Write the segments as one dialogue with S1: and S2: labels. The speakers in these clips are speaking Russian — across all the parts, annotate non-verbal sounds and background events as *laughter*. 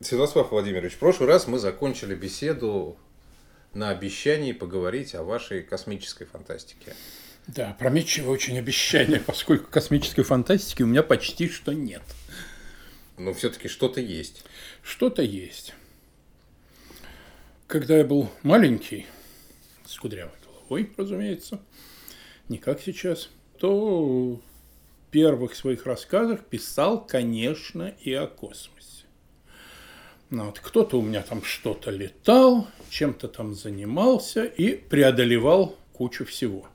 S1: Святослав Владимирович, в прошлый раз мы закончили беседу на обещании поговорить о вашей космической фантастике.
S2: Да, прометчивое очень обещание, поскольку космической фантастики у меня почти что нет.
S1: Но все-таки что-то есть.
S2: Что-то есть. Когда я был маленький, с кудрявой головой, разумеется, не как сейчас, то в первых своих рассказах писал, конечно, и о космосе. Ну, вот, кто-то у меня там что-то летал, чем-то там занимался и преодолевал кучу всего.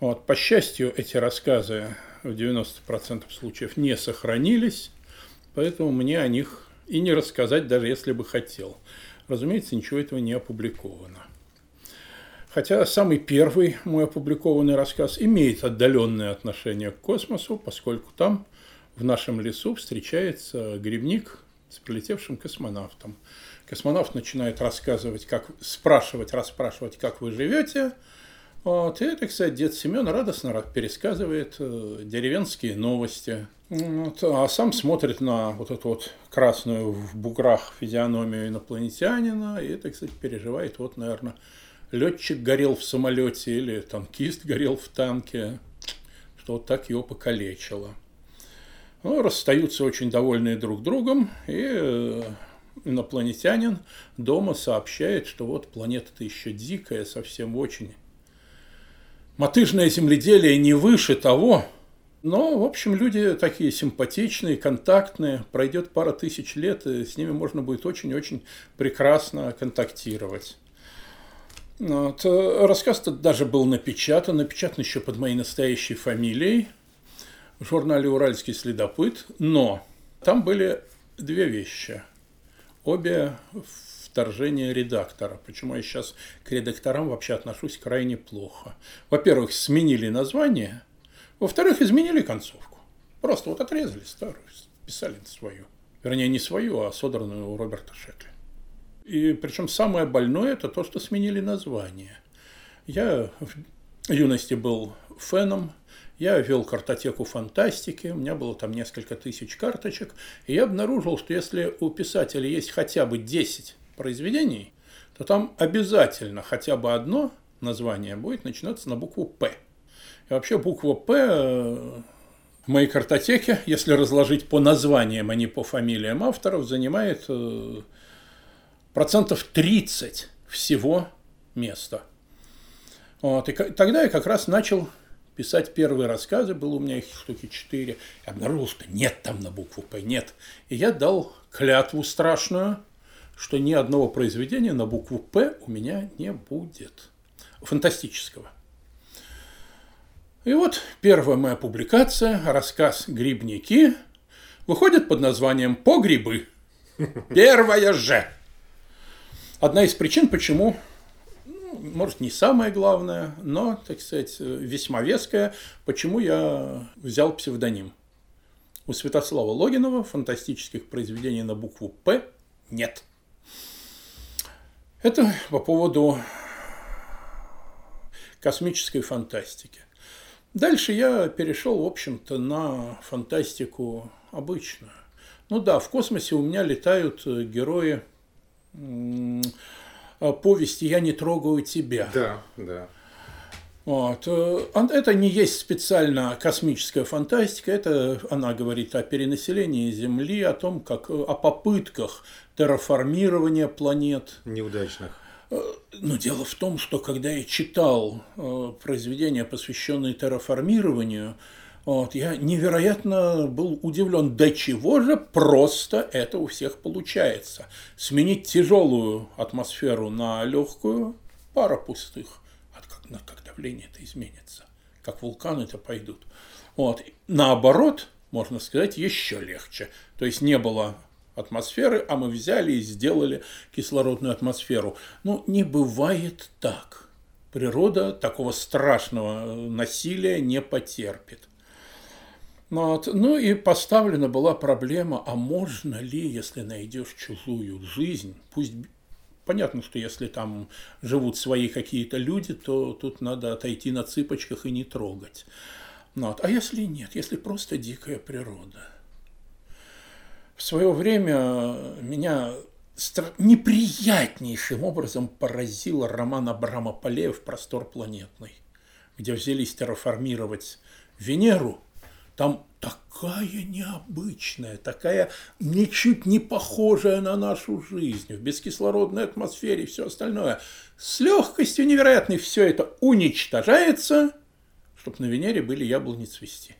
S2: Вот, по счастью, эти рассказы в 90% случаев не сохранились, поэтому мне о них и не рассказать, даже если бы хотел. Разумеется, ничего этого не опубликовано. Хотя самый первый мой опубликованный рассказ имеет отдаленное отношение к космосу, поскольку там в нашем лесу встречается грибник с прилетевшим космонавтом. Космонавт начинает рассказывать, как спрашивать, расспрашивать, как вы живете. Вот, и это, кстати, дед Семен радостно пересказывает э, деревенские новости. Вот, а сам смотрит на вот эту вот красную в буграх физиономию инопланетянина, и это, кстати, переживает, вот, наверное, летчик горел в самолете или танкист горел в танке, что вот так его покалечило. Ну, расстаются очень довольные друг другом, и э, инопланетянин дома сообщает, что вот планета-то еще дикая, совсем очень. Мотыжное земледелие не выше того, но, в общем, люди такие симпатичные, контактные. Пройдет пара тысяч лет, и с ними можно будет очень-очень прекрасно контактировать. Вот. Э, рассказ-то даже был напечатан, напечатан еще под моей настоящей фамилией – в журнале «Уральский следопыт», но там были две вещи. Обе вторжения редактора. Почему я сейчас к редакторам вообще отношусь крайне плохо. Во-первых, сменили название. Во-вторых, изменили концовку. Просто вот отрезали старую, писали свою. Вернее, не свою, а содранную у Роберта Шекли. И причем самое больное – это то, что сменили название. Я в юности был феном я вел картотеку фантастики, у меня было там несколько тысяч карточек, и я обнаружил, что если у писателя есть хотя бы 10 произведений, то там обязательно хотя бы одно название будет начинаться на букву «П». И вообще буква «П» э, в моей картотеке, если разложить по названиям, а не по фамилиям авторов, занимает э, процентов 30 всего места. Вот, и тогда я как раз начал писать первые рассказы, было у меня их штуки четыре, и обнаружил, что нет там на букву «П», нет. И я дал клятву страшную, что ни одного произведения на букву «П» у меня не будет. Фантастического. И вот первая моя публикация, рассказ «Грибники», выходит под названием «По грибы». *laughs* Первая же. Одна из причин, почему может, не самое главное, но, так сказать, весьма веское, почему я взял псевдоним. У Святослава Логинова фантастических произведений на букву «П» нет. Это по поводу космической фантастики. Дальше я перешел, в общем-то, на фантастику обычную. Ну да, в космосе у меня летают герои повести «Я не трогаю тебя».
S1: Да, да.
S2: Вот. Э, это не есть специально космическая фантастика, это она говорит о перенаселении Земли, о том, как о попытках терраформирования планет.
S1: Неудачных.
S2: Э, но дело в том, что когда я читал произведения, посвященные терраформированию, вот, я невероятно был удивлен, до чего же просто это у всех получается. Сменить тяжелую атмосферу на легкую, пара пустых. А как, как давление это изменится? Как вулканы-то пойдут? Вот. Наоборот, можно сказать, еще легче. То есть не было атмосферы, а мы взяли и сделали кислородную атмосферу. Ну, не бывает так. Природа такого страшного насилия не потерпит. Ну вот. Ну и поставлена была проблема, а можно ли, если найдешь чужую жизнь, пусть Понятно, что если там живут свои какие-то люди, то тут надо отойти на цыпочках и не трогать. Ну вот. А если нет, если просто дикая природа? В свое время меня неприятнейшим образом поразил роман Абрама Полеев «Простор планетный», где взялись терраформировать Венеру. Там такая необычная, такая ничуть не похожая на нашу жизнь, в бескислородной атмосфере и все остальное. С легкостью невероятной все это уничтожается, чтобы на Венере были яблони цвести.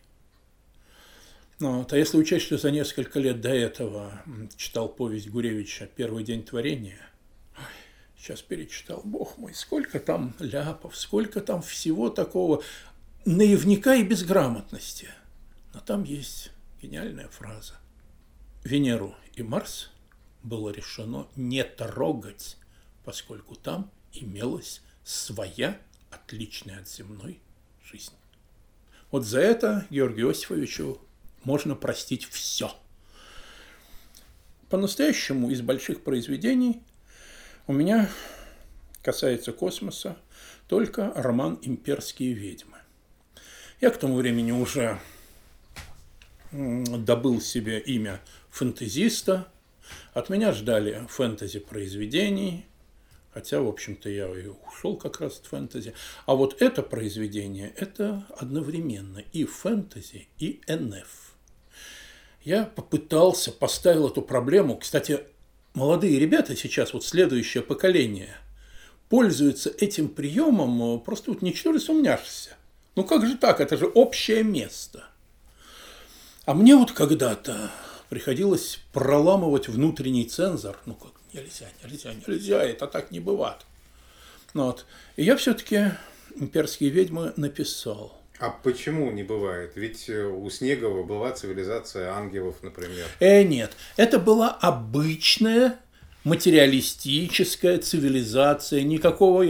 S2: Ну, вот. А если учесть, что за несколько лет до этого читал повесть Гуревича «Первый день творения», сейчас перечитал, бог мой, сколько там ляпов, сколько там всего такого наивника и безграмотности. Но там есть гениальная фраза. Венеру и Марс было решено не трогать, поскольку там имелась своя, отличная от земной, жизнь. Вот за это Георгию Иосифовичу можно простить все. По-настоящему из больших произведений у меня касается космоса только роман «Имперские ведьмы». Я к тому времени уже добыл себе имя фэнтезиста. От меня ждали фэнтези-произведений, хотя, в общем-то, я и ушел как раз от фэнтези. А вот это произведение – это одновременно и фэнтези, и НФ. Я попытался, поставил эту проблему. Кстати, молодые ребята сейчас, вот следующее поколение, пользуются этим приемом э, просто вот ничтоже сумняшься. Ну как же так? Это же общее место. А мне вот когда-то приходилось проламывать внутренний цензор. Ну как, нельзя, нельзя, нельзя, это так не бывает. Ну, вот. И я все-таки «Имперские ведьмы» написал.
S1: А почему не бывает? Ведь э, у Снегова была цивилизация ангелов, например.
S2: Э, нет. Это была обычная материалистическая цивилизация, никакого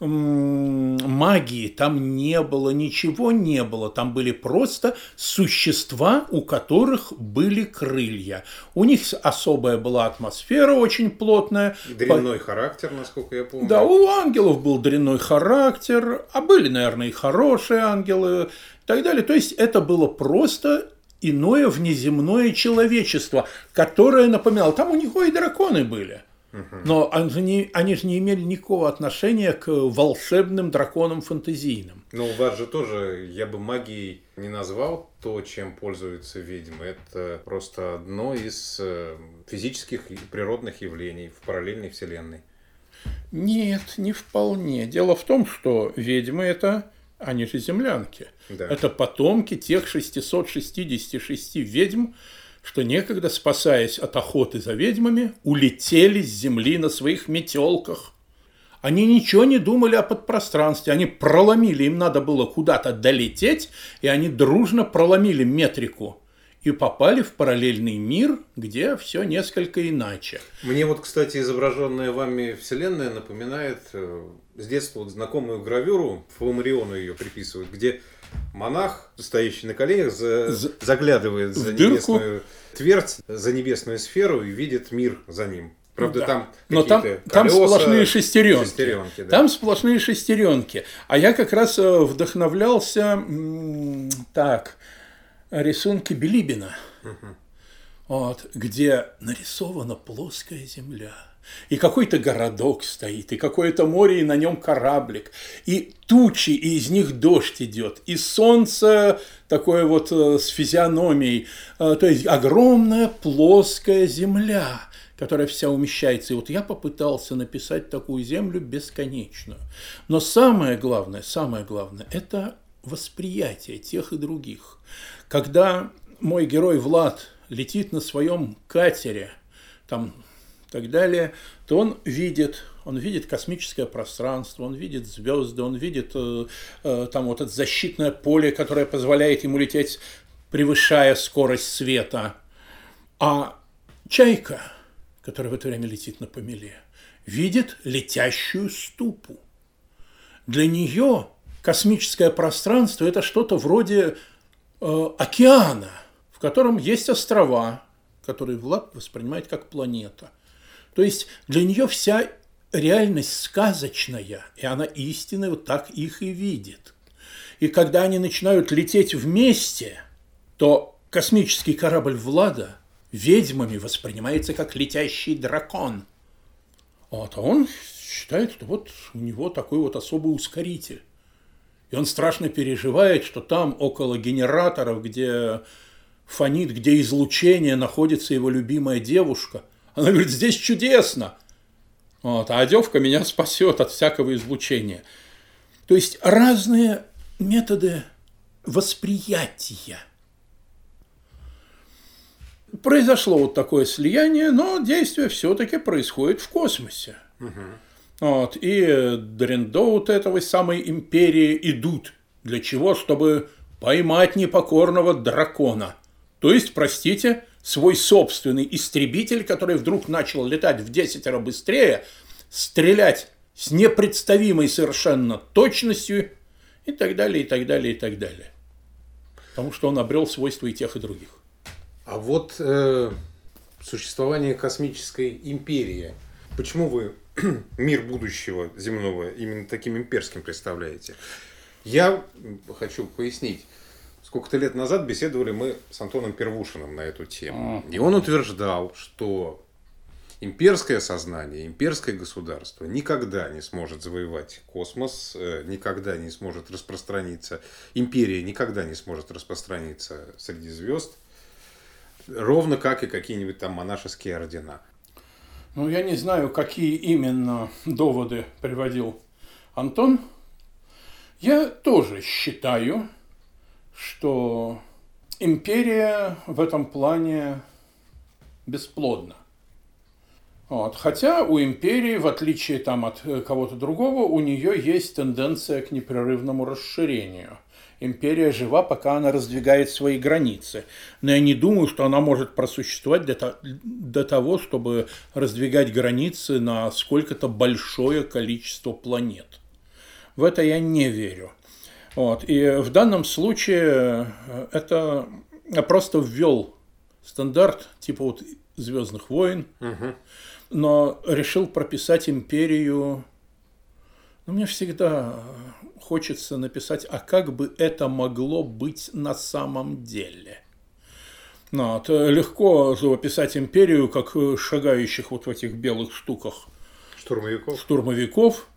S2: магии там не было, ничего не было. Там были просто существа, у которых были крылья. У них особая была атмосфера очень плотная.
S1: Дрянной По... характер, насколько я помню.
S2: Да, у ангелов был дрянной характер, а были, наверное, и хорошие ангелы и так далее. То есть это было просто иное внеземное человечество, которое напоминало, там у него и драконы были. Но они, они же не имели никакого отношения к волшебным драконам фантазийным.
S1: Ну, у вас же тоже, я бы магией не назвал то, чем пользуются ведьмы. Это просто одно из э, физических и природных явлений в параллельной вселенной.
S2: Нет, не вполне. Дело в том, что ведьмы это они же землянки. Да. Это потомки тех 666 ведьм, что некогда, спасаясь от охоты за ведьмами, улетели с земли на своих метелках. Они ничего не думали о подпространстве, они проломили, им надо было куда-то долететь, и они дружно проломили метрику и попали в параллельный мир, где все несколько иначе.
S1: Мне вот, кстати, изображенная вами Вселенная напоминает э, с детства вот знакомую гравюру, Фламариону ее приписывают, где монах, стоящий на коленях, за, за, заглядывает за небесную твердь, за небесную сферу и видит мир за ним. Правда, да. там
S2: Но там, колеса, там сплошные шестеренки. шестеренки да. Там сплошные шестеренки. А я как раз э, вдохновлялся так, рисунки Билибина, угу. вот, где нарисована плоская земля и какой-то городок стоит, и какое-то море, и на нем кораблик, и тучи, и из них дождь идет, и солнце такое вот э, с физиономией, э, то есть огромная плоская земля, которая вся умещается. И вот я попытался написать такую землю бесконечную. Но самое главное, самое главное, это восприятие тех и других. Когда мой герой Влад летит на своем катере, там так далее, то он видит, он видит космическое пространство, он видит звезды, он видит э, э, там вот это защитное поле, которое позволяет ему лететь, превышая скорость света. А чайка, которая в это время летит на помеле, видит летящую ступу. Для нее космическое пространство – это что-то вроде э, океана, в котором есть острова, которые Влад воспринимает как планета – то есть для нее вся реальность сказочная, и она истинно вот так их и видит. И когда они начинают лететь вместе, то космический корабль Влада ведьмами воспринимается как летящий дракон. Вот, а он считает, что вот у него такой вот особый ускоритель. И он страшно переживает, что там около генераторов, где фонит, где излучение, находится его любимая девушка. Она говорит, здесь чудесно. Вот, а одевка меня спасет от всякого излучения. То есть разные методы восприятия. Произошло вот такое слияние, но действие все-таки происходит в космосе. Угу. Вот, и Дрендоут этой самой империи идут. Для чего? Чтобы поймать непокорного дракона. То есть, простите, свой собственный истребитель, который вдруг начал летать в десятеро быстрее, стрелять с непредставимой совершенно точностью и так далее, и так далее, и так далее. Потому что он обрел свойства и тех, и других.
S1: А вот э, существование космической империи. Почему вы *clears throat* мир будущего земного именно таким имперским представляете? Я хочу пояснить. Сколько-то лет назад беседовали мы с Антоном Первушиным на эту тему. И он утверждал, что имперское сознание, имперское государство никогда не сможет завоевать космос, э, никогда не сможет распространиться, империя никогда не сможет распространиться среди звезд, ровно как и какие-нибудь там монашеские ордена.
S2: Ну, я не знаю, какие именно доводы приводил Антон. Я тоже считаю, что империя в этом плане бесплодна. Вот. Хотя у империи, в отличие там, от э, кого-то другого, у нее есть тенденция к непрерывному расширению. Империя жива, пока она раздвигает свои границы. Но я не думаю, что она может просуществовать до, до того, чтобы раздвигать границы на сколько-то большое количество планет. В это я не верю. Вот. И в данном случае э, это я просто ввел стандарт типа вот Звездных войн, угу. но решил прописать империю. Ну, мне всегда хочется написать, а как бы это могло быть на самом деле. Ну, вот. Легко описать империю как шагающих вот в этих белых штуках.
S1: Штурмовиков.
S2: Штурмовиков Э,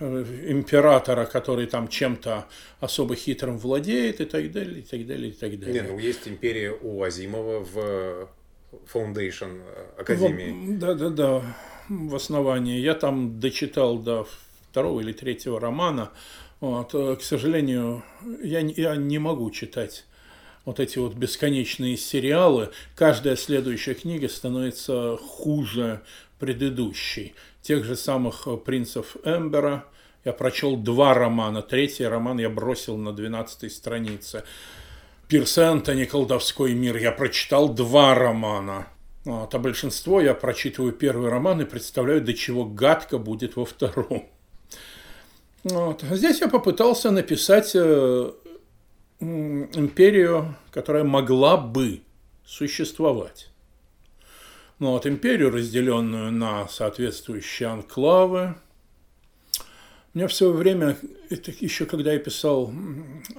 S2: императора, который там чем-то особо хитрым владеет и так далее, и так далее, и так далее.
S1: Не, ну есть империя у Азимова в Foundation Академии.
S2: Да, да, да, в основании. Я там дочитал до второго или третьего романа. Вот. Э, к сожалению, я, я не могу читать вот эти вот бесконечные сериалы. Каждая следующая книга становится хуже предыдущей тех же самых э, принцев Эмбера. Я прочел два романа. Третий роман я бросил на 12 странице. Пирс Энтони «Колдовской мир» я прочитал два романа. Вот, а большинство я прочитываю первый роман и представляю, до чего гадко будет во втором. Вот. Здесь я попытался написать э, империю, которая могла бы существовать. Ну, вот империю, разделенную на соответствующие анклавы. Мне все время, это еще когда я писал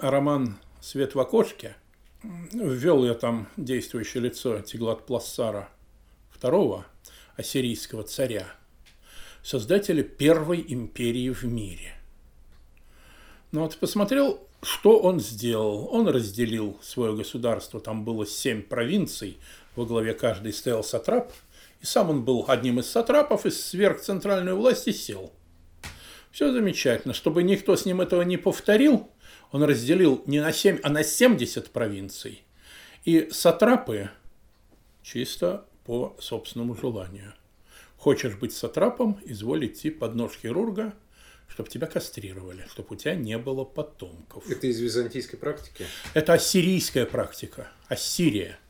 S2: роман «Свет в окошке», ввел я там действующее лицо Тиглат Плассара второго ассирийского царя, создателя первой империи в мире. Ну вот посмотрел, что он сделал. Он разделил свое государство, там было семь провинций, во главе каждой стоял сатрап, и сам он был одним из сатрапов, и сверх центральной власти сел. Все замечательно. Чтобы никто с ним этого не повторил, он разделил не на 7, а на 70 провинций. И сатрапы чисто по собственному желанию. Хочешь быть сатрапом, изволь идти под нож хирурга, чтобы тебя кастрировали, чтобы у тебя не было потомков.
S1: Это из византийской практики?
S2: Это ассирийская практика. Ассирия –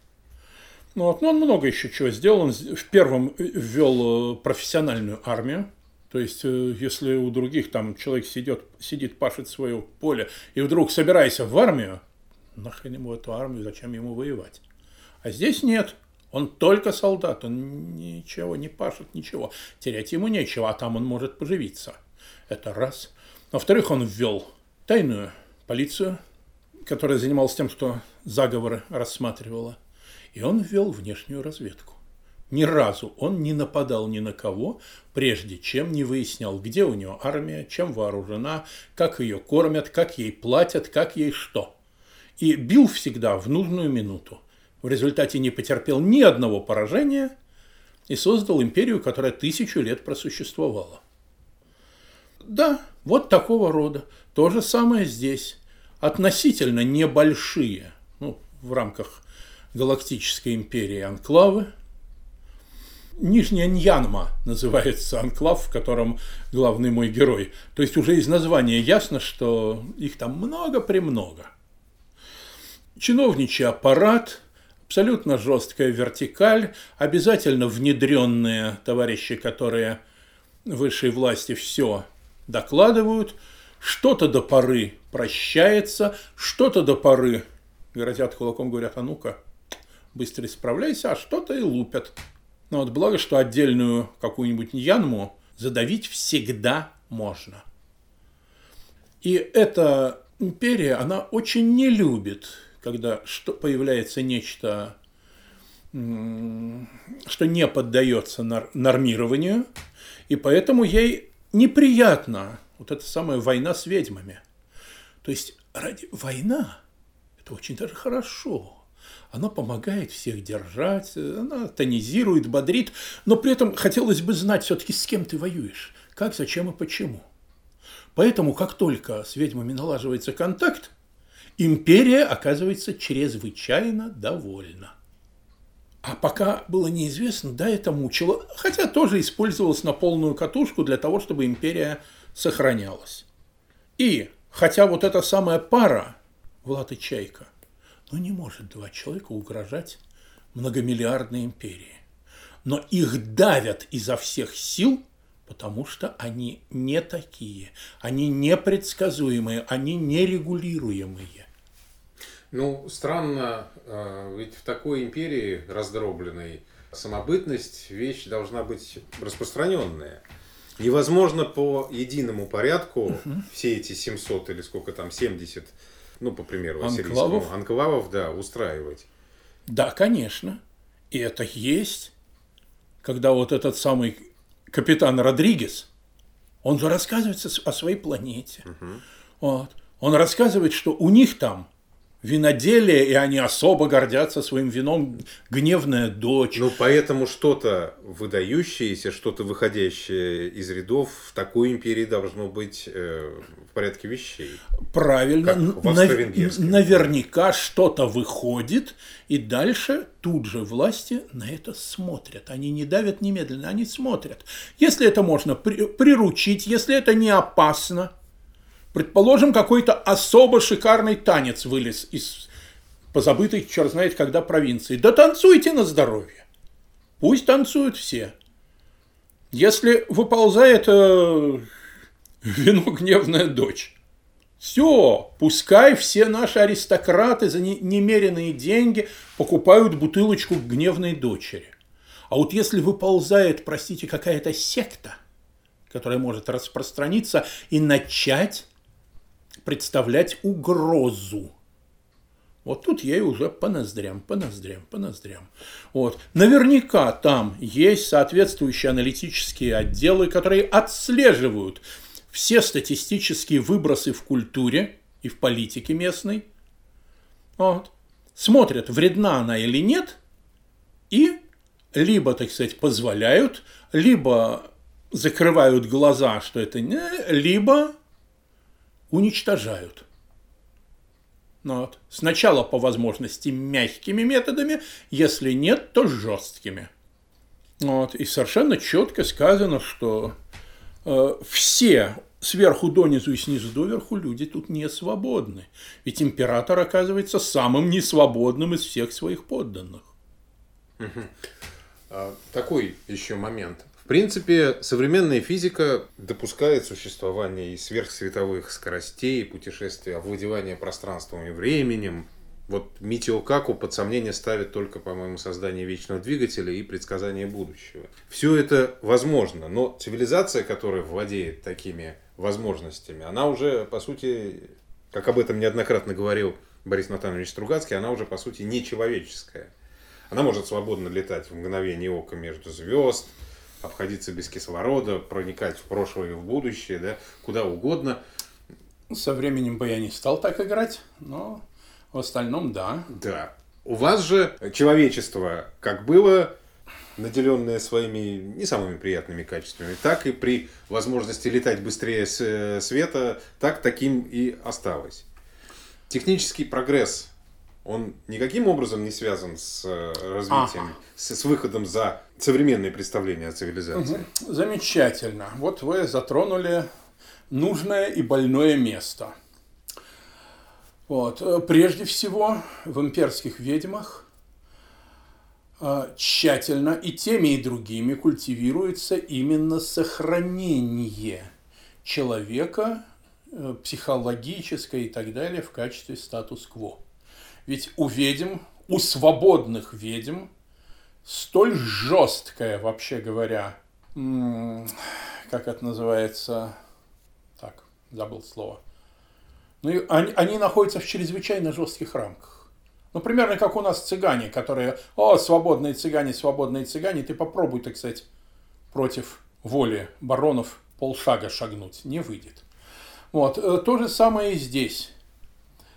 S2: ну, вот, ну, он много еще чего сделал. Он в первом ввел э, профессиональную армию. То есть, э, если у других там человек сидит, сидит пашет свое поле, и вдруг собирайся в армию, нахрен ему эту армию, зачем ему воевать? А здесь нет. Он только солдат, он ничего не пашет, ничего. Терять ему нечего, а там он может поживиться. Это раз. Во-вторых, он ввел тайную полицию, которая занималась тем, что заговоры рассматривала. И он ввел внешнюю разведку. Ни разу он не нападал ни на кого, прежде чем не выяснял, где у него армия, чем вооружена, как ее кормят, как ей платят, как ей что. И бил всегда в нужную минуту. В результате не потерпел ни одного поражения и создал империю, которая тысячу лет просуществовала. Да, вот такого рода. То же самое здесь. Относительно небольшие, ну, в рамках Галактической империи анклавы. Нижняя Ньянма называется анклав, в котором главный мой герой. То есть уже из названия ясно, что их там много-премного. Чиновничий аппарат, абсолютно жесткая вертикаль, обязательно внедренные товарищи, которые высшей власти все докладывают, что-то до поры прощается, что-то до поры грозят кулаком, говорят, а ну-ка, быстро исправляйся, а что-то и лупят. Но вот благо, что отдельную какую-нибудь янму задавить всегда можно. И эта империя, она очень не любит, когда что появляется нечто, что не поддается нормированию, и поэтому ей неприятна вот эта самая война с ведьмами. То есть ради война – это очень даже хорошо. Она помогает всех держать, она тонизирует, бодрит, но при этом хотелось бы знать все-таки, с кем ты воюешь, как, зачем и почему. Поэтому, как только с ведьмами налаживается контакт, империя оказывается чрезвычайно довольна. А пока было неизвестно, да, это мучило, хотя тоже использовалось на полную катушку для того, чтобы империя сохранялась. И, хотя вот эта самая пара, Влад и Чайка, ну не может два человека угрожать многомиллиардной империи. Но их давят изо всех сил, потому что они не такие, они непредсказуемые, они нерегулируемые.
S1: Ну, странно, а, ведь в такой империи раздробленной самобытность вещь должна быть распространенная. Невозможно по единому порядку угу. все эти 700 или сколько там, 70, ну, по примеру, анклавов, анклавов да, устраивать.
S2: Да, конечно. И это есть. Когда вот этот самый капитан Родригес, он же рассказывает о своей планете. Угу. Вот. Он рассказывает, что у них там виноделие, и они особо гордятся своим вином «Гневная дочь».
S1: Ну, поэтому что-то выдающееся, что-то выходящее из рядов в такой империи должно быть э, в порядке вещей.
S2: Правильно. Нав- наверняка что-то выходит, и дальше тут же власти на это смотрят. Они не давят немедленно, они смотрят. Если это можно при- приручить, если это не опасно – Предположим, какой-то особо шикарный танец вылез из позабытой, черт знает когда, провинции. Да танцуйте на здоровье. Пусть танцуют все. Если выползает э, вино гневная дочь, все, пускай все наши аристократы за немеренные деньги покупают бутылочку гневной дочери. А вот если выползает, простите, какая-то секта, которая может распространиться и начать представлять угрозу. Вот тут ей уже по ноздрям, по ноздрям, по ноздрям. Вот. Наверняка там есть соответствующие аналитические отделы, которые отслеживают все статистические выбросы в культуре и в политике местной. Вот. Смотрят, вредна она или нет, и либо, так сказать, позволяют, либо закрывают глаза, что это не, либо уничтожают. Ну вот. Сначала по возможности мягкими методами, если нет, то жесткими. Вот. И совершенно четко сказано, что э, все сверху донизу и снизу доверху люди тут не свободны. Ведь император оказывается самым несвободным из всех своих подданных.
S1: Угу. Такой еще момент. В принципе, современная физика допускает существование и сверхсветовых скоростей, и путешествия, овладевание пространством и временем. Вот Митио Каку под сомнение ставит только, по-моему, создание вечного двигателя и предсказание будущего. Все это возможно, но цивилизация, которая владеет такими возможностями, она уже, по сути, как об этом неоднократно говорил Борис Натанович Стругацкий, она уже, по сути, не человеческая. Она может свободно летать в мгновение ока между звезд, обходиться без кислорода, проникать в прошлое и в будущее, да, куда угодно.
S2: Со временем бы я не стал так играть, но в остальном да.
S1: Да. У вас же человечество как было наделенное своими не самыми приятными качествами, так и при возможности летать быстрее э, света, так таким и осталось. Технический прогресс, он никаким образом не связан с э, развитием, ага. с, с выходом за современные представления о цивилизации.
S2: Угу. Замечательно. Вот вы затронули нужное и больное место. Вот. Э, прежде всего, в имперских ведьмах а, тщательно и теми, и другими культивируется именно сохранение человека, э, психологическое и так далее в качестве статус-кво. Ведь у ведьм, у свободных ведьм, столь жесткая, вообще говоря, как это называется, так, забыл слово, ну, они, они находятся в чрезвычайно жестких рамках. Ну, примерно как у нас цыгане, которые, о, свободные цыгане, свободные цыгане, ты попробуй, так сказать, против воли баронов полшага шагнуть, не выйдет. Вот, э, то же самое и здесь.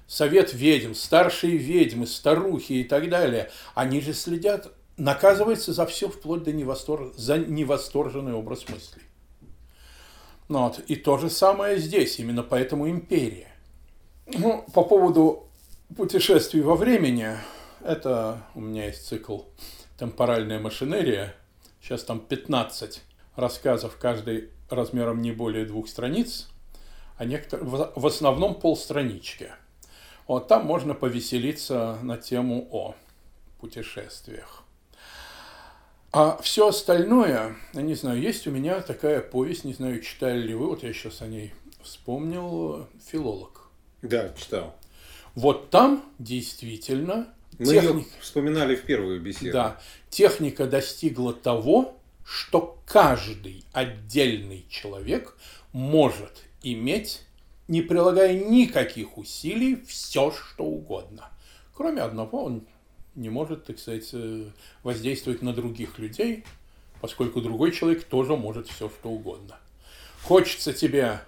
S2: Совет ведьм, старшие ведьмы, старухи и так далее, они же следят, наказывается за все вплоть до невостор... за невосторженный образ мыслей. Ну, вот. И то же самое здесь, именно поэтому империя. Ну, по поводу путешествий во времени. Это у меня есть цикл «Темпоральная машинерия». Сейчас там 15 рассказов, каждый размером не более двух страниц, а некотор... в основном полстранички. Вот там можно повеселиться на тему о путешествиях. А все остальное, я не знаю, есть у меня такая повесть, не знаю, читали ли вы, вот я сейчас о ней вспомнил, «Филолог».
S1: Да, читал.
S2: Вот там действительно
S1: мы техника, вспоминали в первую беседу.
S2: Да, техника достигла того, что каждый отдельный человек может иметь, не прилагая никаких усилий, все, что угодно. Кроме одного, он не может, так сказать, э, воздействовать на других людей, поскольку другой человек тоже может все, что угодно. Хочется тебе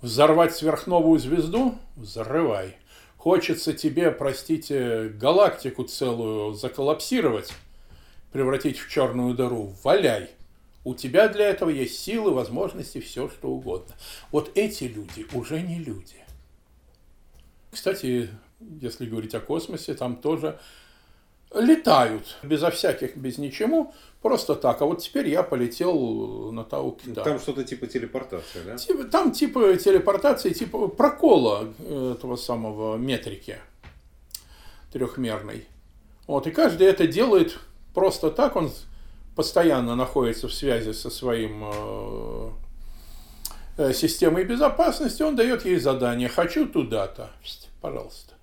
S2: взорвать сверхновую звезду? Взрывай. Хочется тебе, простите, галактику целую заколлапсировать, превратить в черную дыру, валяй. У тебя для этого есть силы, возможности, все что угодно. Вот эти люди уже не люди. Кстати, если говорить о космосе, там тоже летают безо всяких, без ничего, просто так. А вот теперь я полетел на Тау Кита.
S1: Там что-то типа телепортации, да?
S2: Типа, там типа телепортации, типа прокола этого самого метрики трехмерной. Вот, и каждый это делает просто так, он постоянно находится в связи со своим э, э системой безопасности, он дает ей задание «хочу туда-то», пожалуйста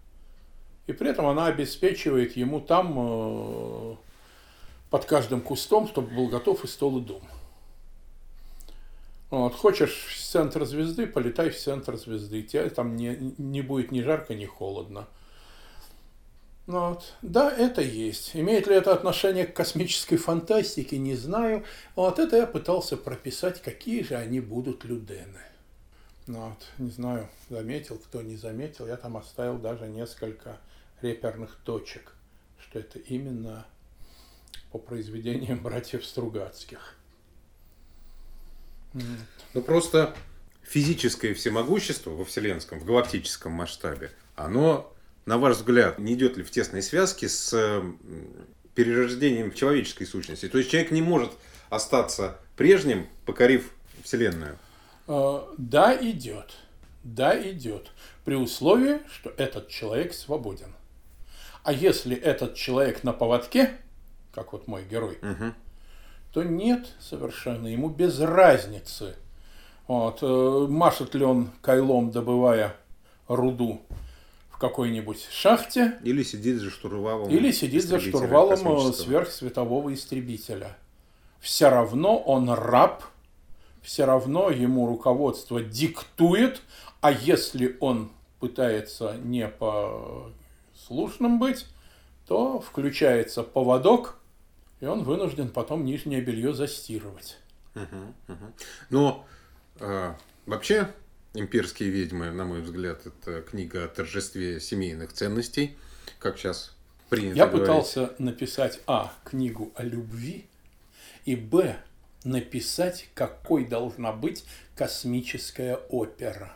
S2: и при этом она обеспечивает ему там э, под каждым кустом, чтобы был готов и стол, и дом. Вот, хочешь в центр звезды, полетай в центр звезды. Тебе там не, не будет ни жарко, ни холодно. Ну вот. Да, это есть. Имеет ли это отношение к космической фантастике, не знаю. Вот это я пытался прописать, какие же они будут людены. Ну вот, не знаю, заметил, кто не заметил. Я там оставил даже несколько реперных точек, что это именно по произведениям братьев Стругацких.
S1: Ну просто физическое всемогущество во вселенском, в галактическом масштабе, оно, на ваш взгляд, не идет ли в тесной связке с перерождением человеческой сущности? То есть человек не может остаться прежним, покорив Вселенную?
S2: А, да, идет. Да, идет. При условии, что этот человек свободен. А если этот человек на поводке, как вот мой герой, угу. то нет совершенно, ему без разницы. Вот, э, машет ли он кайлом, добывая руду в какой-нибудь шахте.
S1: Или сидит за штурвалом.
S2: Или сидит за штурвалом сверхсветового истребителя. Все равно он раб, все равно ему руководство диктует, а если он пытается не по слушным быть, то включается поводок, и он вынужден потом нижнее белье застирывать.
S1: Угу, угу. Но э, вообще «Имперские ведьмы», на мой взгляд, это книга о торжестве семейных ценностей, как сейчас принято
S2: Я
S1: говорить.
S2: пытался написать, а, книгу о любви, и, б, написать, какой должна быть космическая опера.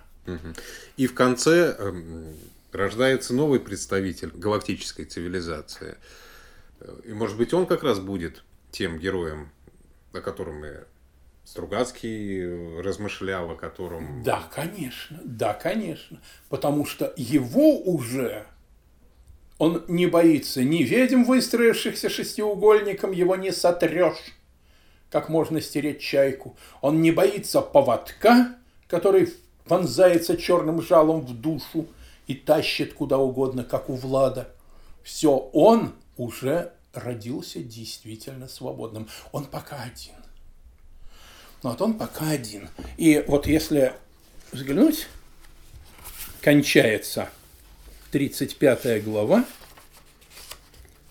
S1: И в конце э, рождается новый представитель галактической цивилизации. И, может быть, он как раз будет тем героем, о котором мы Стругацкий размышлял, о котором...
S2: Да, конечно, да, конечно. Потому что его уже он не боится ни ведьм, выстроившихся шестиугольником, его не сотрешь, как можно стереть чайку. Он не боится поводка, который вонзается черным жалом в душу и тащит куда угодно, как у Влада. Все, он уже родился действительно свободным. Он пока один. Но вот он пока один. И вот если взглянуть, кончается 35 глава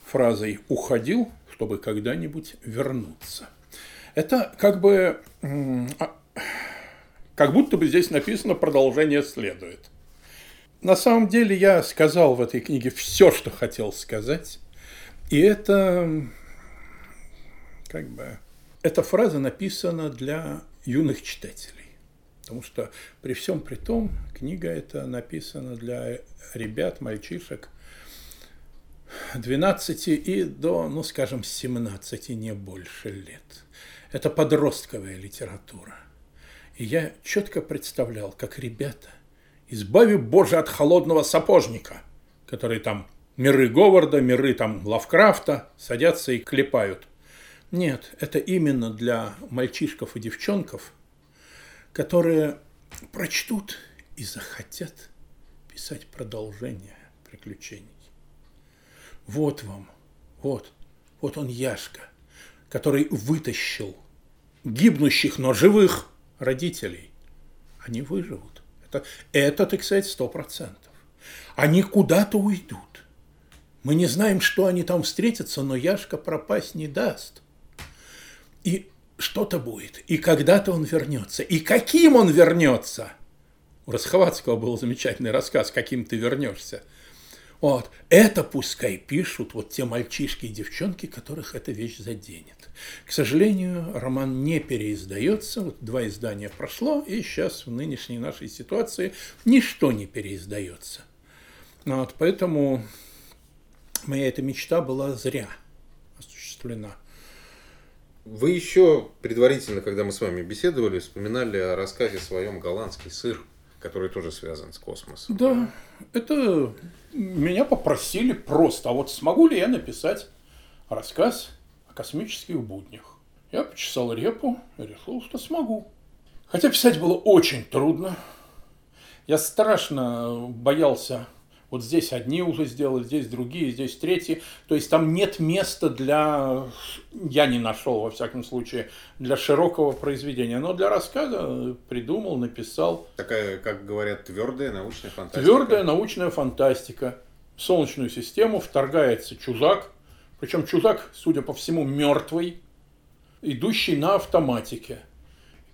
S2: фразой «уходил, чтобы когда-нибудь вернуться». Это как бы, а, как будто бы здесь написано «продолжение следует». На самом деле я сказал в этой книге все, что хотел сказать. И это как бы эта фраза написана для юных читателей. Потому что при всем при том, книга эта написана для ребят, мальчишек 12 и до, ну скажем, 17, не больше лет. Это подростковая литература. И я четко представлял, как ребята, избави Боже от холодного сапожника, которые там миры Говарда, миры там Лавкрафта садятся и клепают – нет, это именно для мальчишков и девчонков, которые прочтут и захотят писать продолжение приключений. Вот вам, вот, вот он Яшка, который вытащил гибнущих, но живых родителей. Они выживут. Это, это так сказать, сто процентов. Они куда-то уйдут. Мы не знаем, что они там встретятся, но Яшка пропасть не даст – и что-то будет, и когда-то он вернется, и каким он вернется. У Расховатского был замечательный рассказ «Каким ты вернешься». Вот. Это пускай пишут вот те мальчишки и девчонки, которых эта вещь заденет. К сожалению, роман не переиздается. Вот два издания прошло, и сейчас в нынешней нашей ситуации ничто не переиздается. Вот, поэтому моя эта мечта была зря осуществлена.
S1: Вы еще предварительно, когда мы с вами беседовали, вспоминали о рассказе своем «Голландский сыр», который тоже связан с космосом.
S2: Да, это меня попросили просто, а вот смогу ли я написать рассказ о космических буднях. Я почесал репу и решил, что смогу. Хотя писать было очень трудно. Я страшно боялся вот здесь одни уже сделали, здесь другие, здесь третьи. То есть там нет места для, я не нашел во всяком случае, для широкого произведения. Но для рассказа придумал, написал.
S1: Такая, как говорят, твердая научная фантастика.
S2: Твердая научная фантастика. В Солнечную систему вторгается чужак. Причем чужак, судя по всему, мертвый, идущий на автоматике.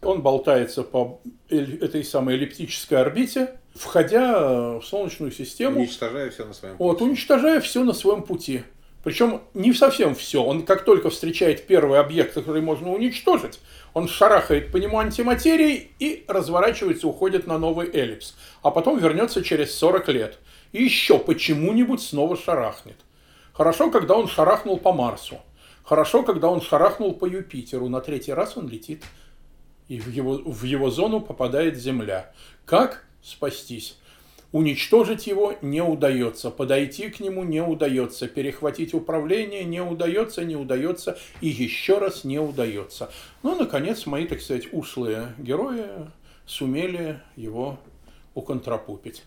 S2: Он болтается по этой самой эллиптической орбите, входя в Солнечную систему.
S1: Уничтожая все на своем
S2: пути. Вот, уничтожая все на своем пути. Причем не совсем все. Он как только встречает первый объект, который можно уничтожить, он шарахает по нему антиматерией и разворачивается, уходит на новый эллипс. А потом вернется через 40 лет. И еще почему-нибудь снова шарахнет. Хорошо, когда он шарахнул по Марсу. Хорошо, когда он шарахнул по Юпитеру. На третий раз он летит и в его, в его зону попадает Земля. Как спастись? Уничтожить его не удается, подойти к нему не удается, перехватить управление не удается, не удается и еще раз не удается. Ну, наконец, мои, так сказать, ушлые герои сумели его уконтрапупить.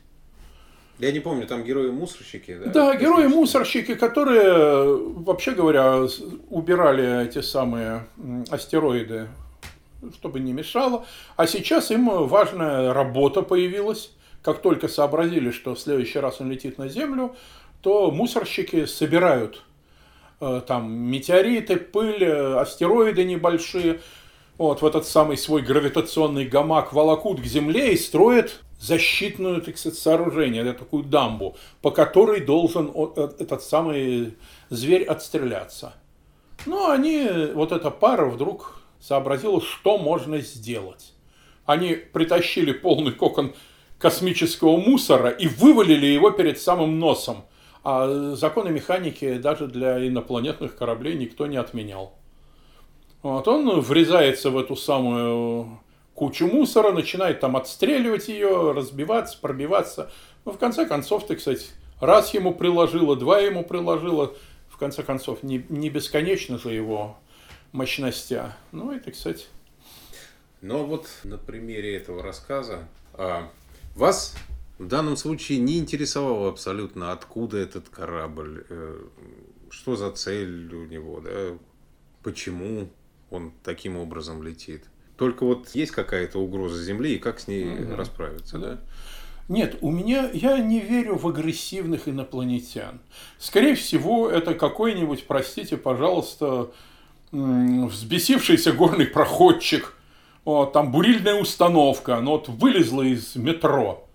S1: Я не помню, там герои-мусорщики, да?
S2: Да, герои-мусорщики, которые, вообще говоря, убирали эти самые астероиды чтобы не мешало. А сейчас им важная работа появилась. Как только сообразили, что в следующий раз он летит на Землю, то мусорщики собирают э, там метеориты, пыль, э, астероиды небольшие, вот в этот самый свой гравитационный гамак волокут к Земле и строят защитную, так сказать, сооружение, такую дамбу, по которой должен э, этот самый зверь отстреляться. Но они, вот эта пара вдруг сообразила, что можно сделать. Они притащили полный кокон космического мусора и вывалили его перед самым носом. А законы механики даже для инопланетных кораблей никто не отменял. Вот он врезается в эту самую кучу мусора, начинает там отстреливать ее, разбиваться, пробиваться. Ну, в конце концов, так сказать, раз ему приложило, два ему приложило, в конце концов, не, не бесконечно же его мощностя. Ну и, так сказать...
S1: Но вот на примере этого рассказа а, вас в данном случае не интересовало абсолютно, откуда этот корабль, э, что за цель у него, да, почему он таким образом летит. Только вот есть какая-то угроза Земли, и как с ней угу. расправиться, да?
S2: Нет, у меня я не верю в агрессивных инопланетян. Скорее всего, это какой-нибудь, простите, пожалуйста, взбесившийся горный проходчик, вот, там бурильная установка, она вот вылезла из метро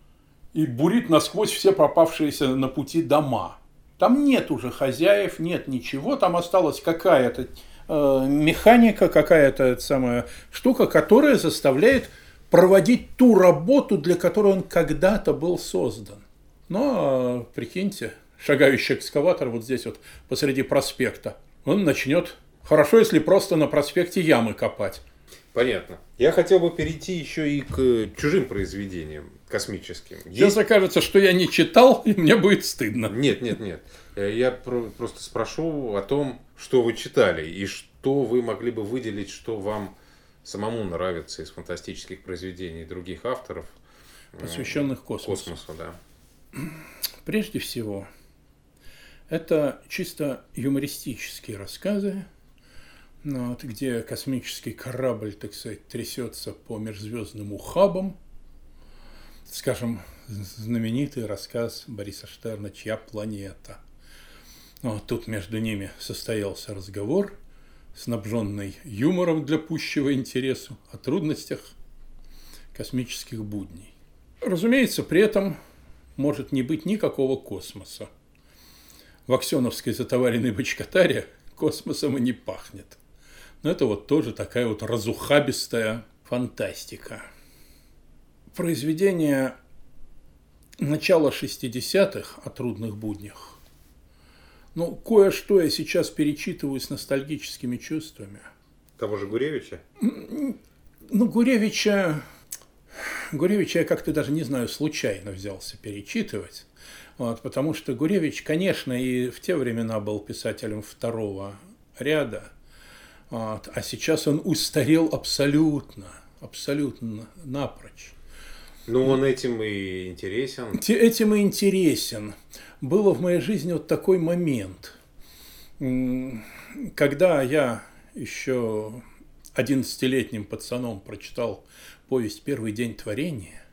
S2: и бурит насквозь все попавшиеся на пути дома. Там нет уже хозяев, нет ничего, там осталась какая-то э, механика, какая-то самая штука, которая заставляет проводить ту работу, для которой он когда-то был создан. Но, прикиньте, шагающий экскаватор вот здесь вот посреди проспекта, он начнет, хорошо, если просто на проспекте ямы копать.
S1: Понятно. Я хотел бы перейти еще и к чужим произведениям космическим.
S2: Сейчас Есть... окажется, что я не читал, *laughs* и мне будет стыдно.
S1: Нет, нет, нет. Э, я просто спрошу о том, что вы читали, и что вы могли бы выделить, что вам самому нравится из фантастических произведений других авторов.
S2: Э, Посвященных космосу.
S1: Космосу, да. *clears throat*
S2: Прежде всего, это чисто юмористические рассказы, ну, вот, где космический корабль, так сказать, трясется по межзвездным ухабам. Скажем, знаменитый рассказ Бориса Штерна «Чья планета?». Ну, вот тут между ними состоялся разговор – снабженный юмором для пущего интересу, о трудностях космических будней. Разумеется, при этом может не быть никакого космоса. В Аксеновской затоваренной бочкотаре космосом и не пахнет. Но это вот тоже такая вот разухабистая фантастика. Произведение начала 60-х о трудных буднях ну, кое-что я сейчас перечитываю с ностальгическими чувствами.
S1: Того же Гуревича?
S2: Ну, Гуревича... Гуревича я как-то даже не знаю, случайно взялся перечитывать. Вот, потому что Гуревич, конечно, и в те времена был писателем второго ряда, вот, а сейчас он устарел абсолютно, абсолютно напрочь.
S1: Ну, он этим и интересен.
S2: Этим и интересен было в моей жизни вот такой момент, когда я еще 11-летним пацаном прочитал повесть «Первый день творения»,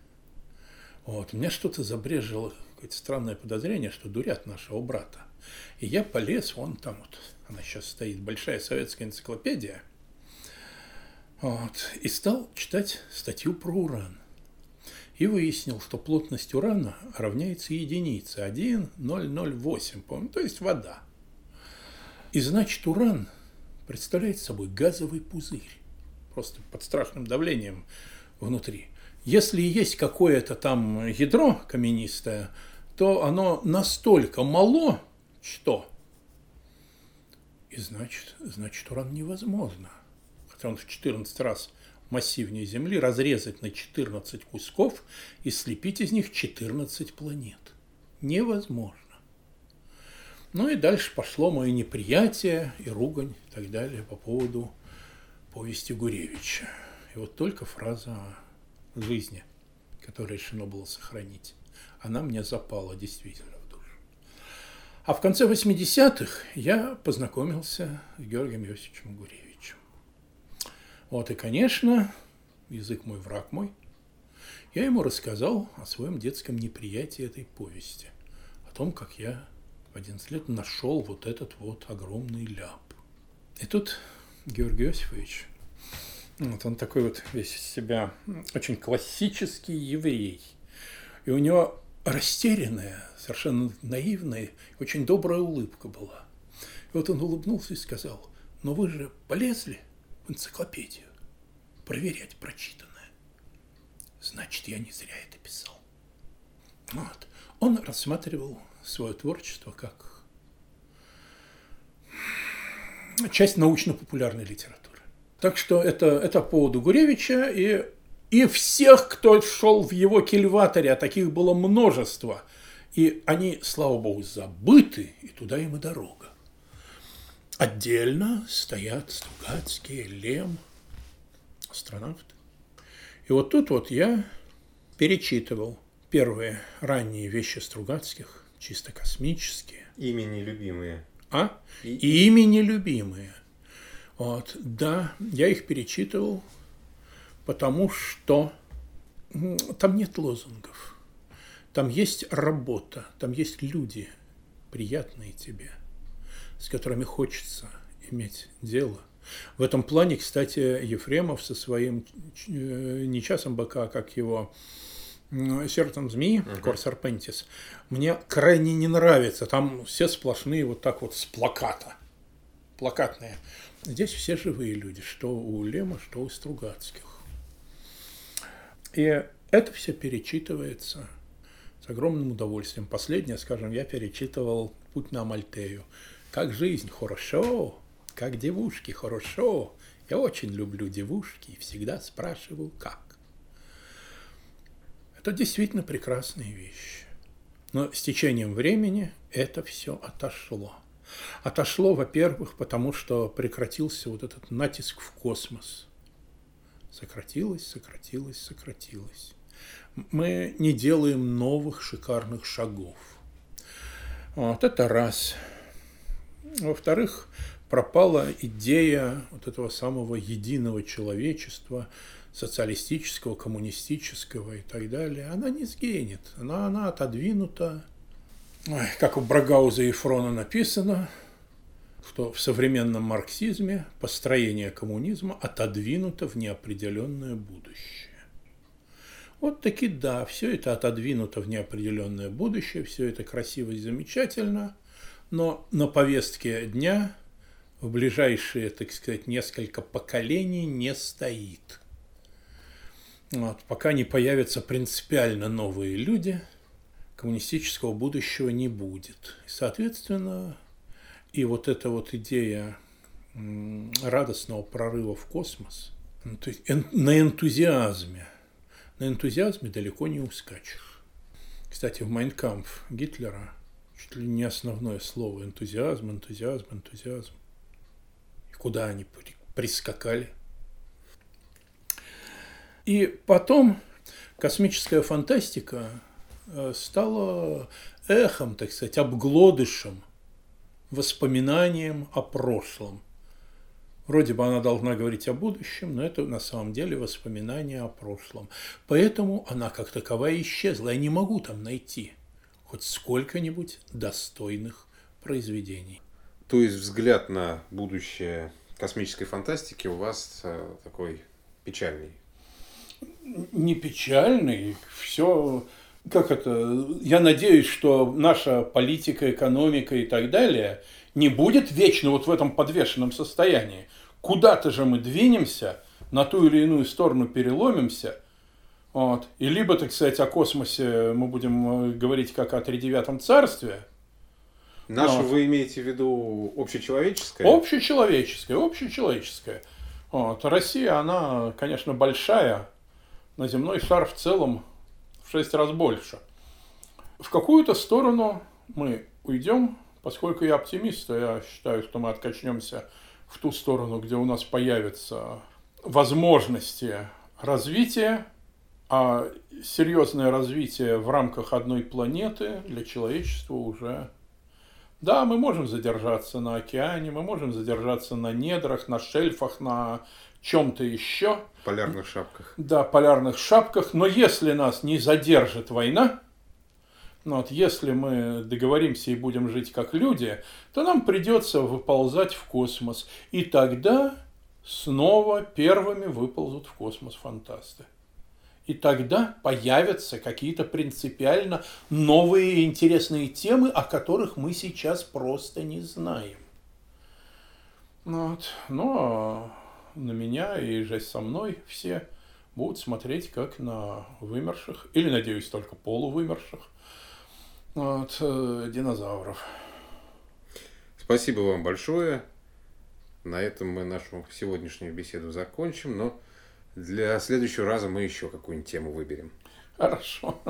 S2: вот, у меня что-то забрежило, какое-то странное подозрение, что дурят нашего брата. И я полез, вон там вот, она сейчас стоит, большая советская энциклопедия, вот, и стал читать статью про уран и выяснил, что плотность урана равняется единице 1,008, по-моему, то есть вода. И значит, уран представляет собой газовый пузырь, просто под страшным давлением внутри. Если есть какое-то там ядро каменистое, то оно настолько мало, что... И значит, значит, уран невозможно. Хотя он в 14 раз массивнее Земли, разрезать на 14 кусков и слепить из них 14 планет. Невозможно. Ну и дальше пошло мое неприятие и ругань и так далее по поводу повести Гуревича. И вот только фраза о жизни, которую решено было сохранить, она мне запала действительно. А в конце 80-х я познакомился с Георгием Иосифовичем Гуревичем. Вот и, конечно, язык мой, враг мой, я ему рассказал о своем детском неприятии этой повести, о том, как я в 11 лет нашел вот этот вот огромный ляп. И тут Георгий Иосифович, вот он такой вот весь из себя очень классический еврей. И у него растерянная, совершенно наивная, очень добрая улыбка была. И вот он улыбнулся и сказал, но вы же полезли в энциклопедию проверять прочитанное. Значит, я не зря это писал. Вот. Он рассматривал свое творчество как часть научно-популярной литературы. Так что это, это по поводу Гуревича и, и всех, кто шел в его кильваторе, а таких было множество. И они, слава богу, забыты, и туда им и дорога. Отдельно стоят Стругацкие, Лем, астронавты. И вот тут вот я перечитывал первые ранние вещи Стругацких, чисто космические.
S1: Имени любимые.
S2: А? И... Имени любимые. Вот, да, я их перечитывал, потому что там нет лозунгов. Там есть работа, там есть люди, приятные тебе, с которыми хочется иметь дело. В этом плане, кстати, Ефремов со своим э, не часом быка, как его сердцем змеи, uh-huh. Корсарпентис, мне крайне не нравится. Там все сплошные вот так вот с плаката. Плакатные. Здесь все живые люди, что у Лема, что у Стругацких. И это все перечитывается с огромным удовольствием. Последнее, скажем, я перечитывал «Путь на Мальтею». Как жизнь, хорошо, как девушки, хорошо. Я очень люблю девушки и всегда спрашиваю, как. Это действительно прекрасные вещи. Но с течением времени это все отошло. Отошло, во-первых, потому что прекратился вот этот натиск в космос. Сократилось, сократилось, сократилось. Мы не делаем новых шикарных шагов. Вот это раз. Во-вторых, пропала идея вот этого самого единого человечества, социалистического, коммунистического и так далее, она не сгинет, она, она отодвинута. Как у Брагауза и Фрона написано, что в современном марксизме построение коммунизма отодвинуто в неопределенное будущее. Вот таки да, все это отодвинуто в неопределенное будущее, все это красиво и замечательно, но на повестке дня – в ближайшие, так сказать, несколько поколений не стоит. Вот, пока не появятся принципиально новые люди, коммунистического будущего не будет. И, соответственно, и вот эта вот идея радостного прорыва в космос, ну, на энтузиазме, на энтузиазме далеко не ускачешь. Кстати, в Майнкамп Гитлера чуть ли не основное слово энтузиазм, энтузиазм, энтузиазм куда они прискакали. И потом космическая фантастика э, стала эхом, так сказать, обглодышем, воспоминанием о прошлом. Вроде бы она должна говорить о будущем, но это на самом деле воспоминание о прошлом. Поэтому она как таковая исчезла. Я не могу там найти хоть сколько-нибудь достойных произведений.
S1: То есть взгляд на будущее космической фантастики у вас э, такой печальный?
S2: Не печальный, все как это, я надеюсь, что наша политика, экономика и так далее не будет вечно вот в этом подвешенном состоянии. Куда-то же мы двинемся, на ту или иную сторону переломимся. Вот. И либо, так сказать, о космосе мы будем э, говорить как о тридевятом царстве –
S1: Нашу вот. вы имеете в виду общечеловеческое?
S2: Общечеловеческое, общечеловеческое. Вот. Россия, она, конечно, большая, на земной шар в целом шесть раз больше. В какую-то сторону мы уйдем, поскольку я оптимист, то я считаю, что мы откачнемся в ту сторону, где у нас появятся возможности развития, а серьезное развитие в рамках одной планеты для человечества уже да, мы можем задержаться на океане, мы можем задержаться на недрах, на шельфах, на чем-то еще.
S1: Полярных шапках.
S2: Да, полярных шапках. Но если нас не задержит война, Но вот если мы договоримся и будем жить как люди, то нам придется выползать в космос. И тогда снова первыми выползут в космос фантасты. И тогда появятся какие-то принципиально новые интересные темы, о которых мы сейчас просто не знаем. Вот. Но ну, на меня и же со мной все будут смотреть как на вымерших, или, надеюсь, только полувымерших вот, э, динозавров.
S1: Спасибо вам большое. На этом мы нашу сегодняшнюю беседу закончим, но для следующего раза мы еще какую-нибудь тему выберем.
S2: Хорошо.